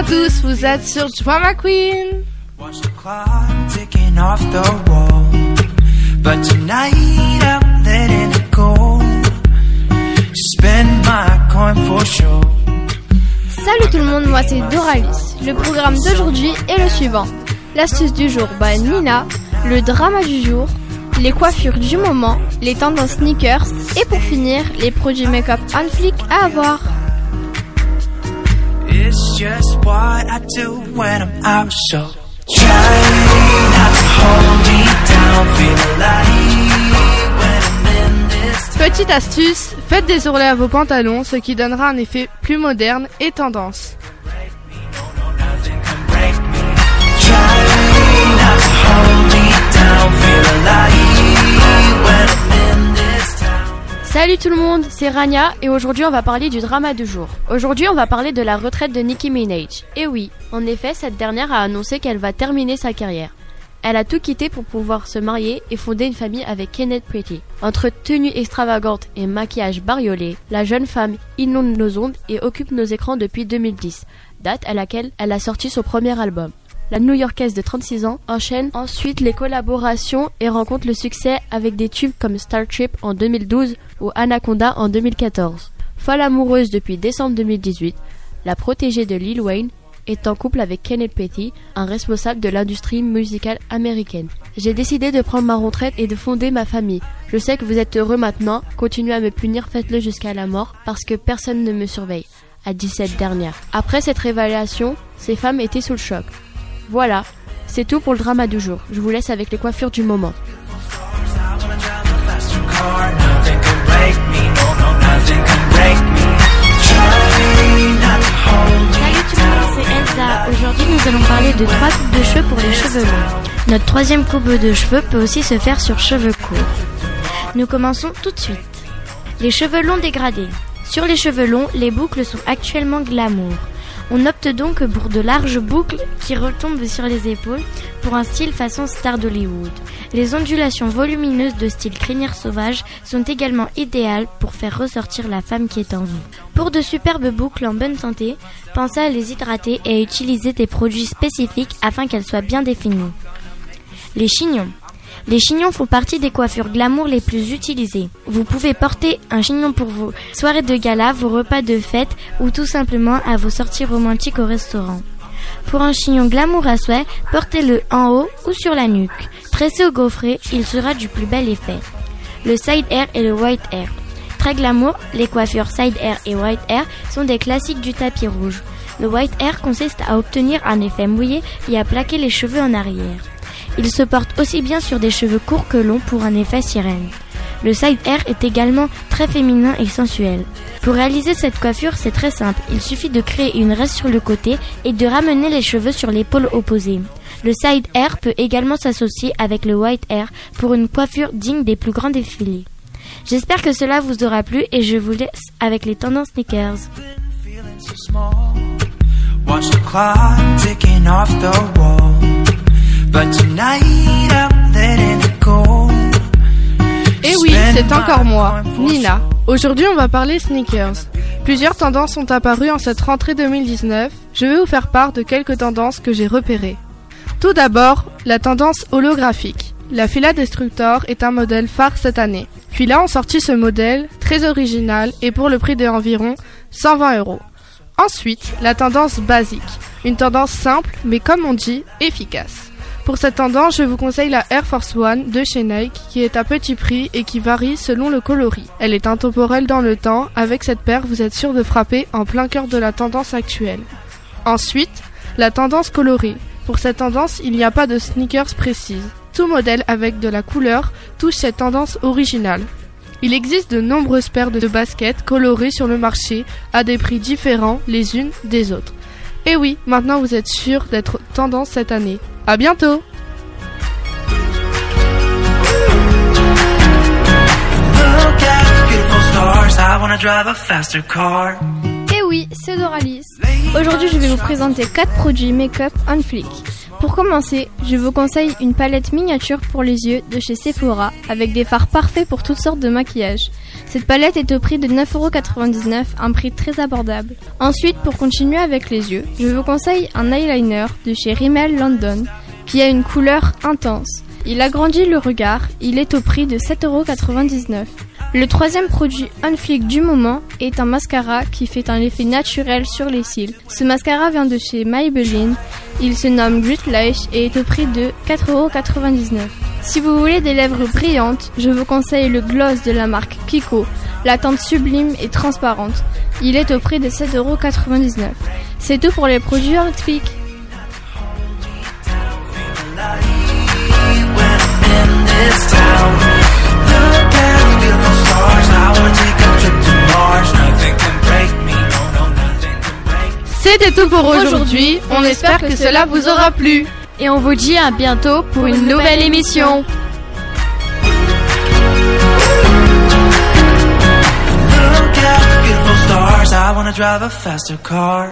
à tous, vous êtes sur Drama Queen. Watch the clock ticking off the wall. But tonight I'm letting it go. Spend my coin for sure. Salut tout le monde, moi c'est Doralis. Le programme d'aujourd'hui est le suivant. L'astuce du jour by Nina, le drama du jour, les coiffures du moment, les tendances sneakers et pour finir, les produits make-up on flic à avoir. Petite astuce, faites des ourlets à vos pantalons, ce qui donnera un effet plus moderne et tendance. Salut tout le monde, c'est Rania et aujourd'hui on va parler du drama du jour. Aujourd'hui on va parler de la retraite de Nicki Minaj. Et oui, en effet, cette dernière a annoncé qu'elle va terminer sa carrière. Elle a tout quitté pour pouvoir se marier et fonder une famille avec Kenneth Pretty. Entre tenues extravagantes et maquillage bariolé, la jeune femme inonde nos ondes et occupe nos écrans depuis 2010, date à laquelle elle a sorti son premier album. La New-Yorkaise de 36 ans enchaîne ensuite les collaborations et rencontre le succès avec des tubes comme Star Trip en 2012 ou Anaconda en 2014. Folle amoureuse depuis décembre 2018, la protégée de Lil Wayne est en couple avec Kenneth Petty, un responsable de l'industrie musicale américaine. J'ai décidé de prendre ma retraite et de fonder ma famille. Je sais que vous êtes heureux maintenant, continuez à me punir, faites-le jusqu'à la mort, parce que personne ne me surveille, a dit cette. Après cette révélation, ces femmes étaient sous le choc. Voilà, c'est tout pour le drama du jour. Je vous laisse avec les coiffures du moment. Aujourd'hui, nous allons parler de trois coupes de cheveux pour les cheveux longs. Notre troisième coupe de cheveux peut aussi se faire sur cheveux courts. Nous commençons tout de suite. Les cheveux longs dégradés. Sur les cheveux longs, les boucles sont actuellement glamour. On opte donc pour de larges boucles qui retombent sur les épaules pour un style façon star d'Hollywood. Les ondulations volumineuses de style crinière sauvage sont également idéales pour faire ressortir la femme qui est en vous. Pour de superbes boucles en bonne santé, pensez à les hydrater et à utiliser des produits spécifiques afin qu'elles soient bien définies. Les chignons. Les chignons font partie des coiffures glamour les plus utilisées. Vous pouvez porter un chignon pour vos soirées de gala, vos repas de fête ou tout simplement à vos sorties romantiques au restaurant. Pour un chignon glamour à souhait, portez-le en haut ou sur la nuque. Tressé au gaufret, il sera du plus bel effet. Le side hair et le white hair. Très glamour, les coiffures side hair et white hair sont des classiques du tapis rouge. Le white hair consiste à obtenir un effet mouillé et à plaquer les cheveux en arrière. Il se porte aussi bien sur des cheveux courts que longs pour un effet sirène. Le side hair est également très féminin et sensuel. Pour réaliser cette coiffure, c'est très simple. Il suffit de créer une reste sur le côté et de ramener les cheveux sur l'épaule opposée. Le side hair peut également s'associer avec le white hair pour une coiffure digne des plus grands défilés. J'espère que cela vous aura plu et je vous laisse avec les tendances sneakers. Et oui, c'est encore moi, Nina. Aujourd'hui, on va parler sneakers. Plusieurs tendances sont apparues en cette rentrée 2019. Je vais vous faire part de quelques tendances que j'ai repérées. Tout d'abord, la tendance holographique. La Fila Destructor est un modèle phare cette année. Fila ont sorti ce modèle, très original et pour le prix d'environ 120 euros. Ensuite, la tendance basique. Une tendance simple, mais comme on dit, efficace. Pour cette tendance, je vous conseille la Air Force One de chez Nike qui est à petit prix et qui varie selon le coloris. Elle est intemporelle dans le temps, avec cette paire vous êtes sûr de frapper en plein cœur de la tendance actuelle. Ensuite, la tendance colorée. Pour cette tendance, il n'y a pas de sneakers précise. Tout modèle avec de la couleur touche cette tendance originale. Il existe de nombreuses paires de baskets colorées sur le marché à des prix différents les unes des autres. Et oui, maintenant vous êtes sûr d'être tendance cette année. À bientôt! Et oui, c'est Doralis. Aujourd'hui, je vais vous présenter 4 produits make-up on flic. Pour commencer, je vous conseille une palette miniature pour les yeux de chez Sephora avec des fards parfaits pour toutes sortes de maquillage. Cette palette est au prix de 9,99€, un prix très abordable. Ensuite, pour continuer avec les yeux, je vous conseille un eyeliner de chez Rimmel London qui a une couleur intense. Il agrandit le regard, il est au prix de 7,99€. Le troisième produit on flick du moment est un mascara qui fait un effet naturel sur les cils. Ce mascara vient de chez Maybelline, il se nomme Grit et est au prix de 4,99€. Si vous voulez des lèvres brillantes, je vous conseille le gloss de la marque Kiko. La teinte sublime et transparente. Il est au prix de 7,99€. C'est tout pour les produits on C'était tout pour aujourd'hui. On espère que cela vous aura plu. Et on vous dit à bientôt pour une nouvelle émission. Look out, beautiful stars. I wanna drive a faster car.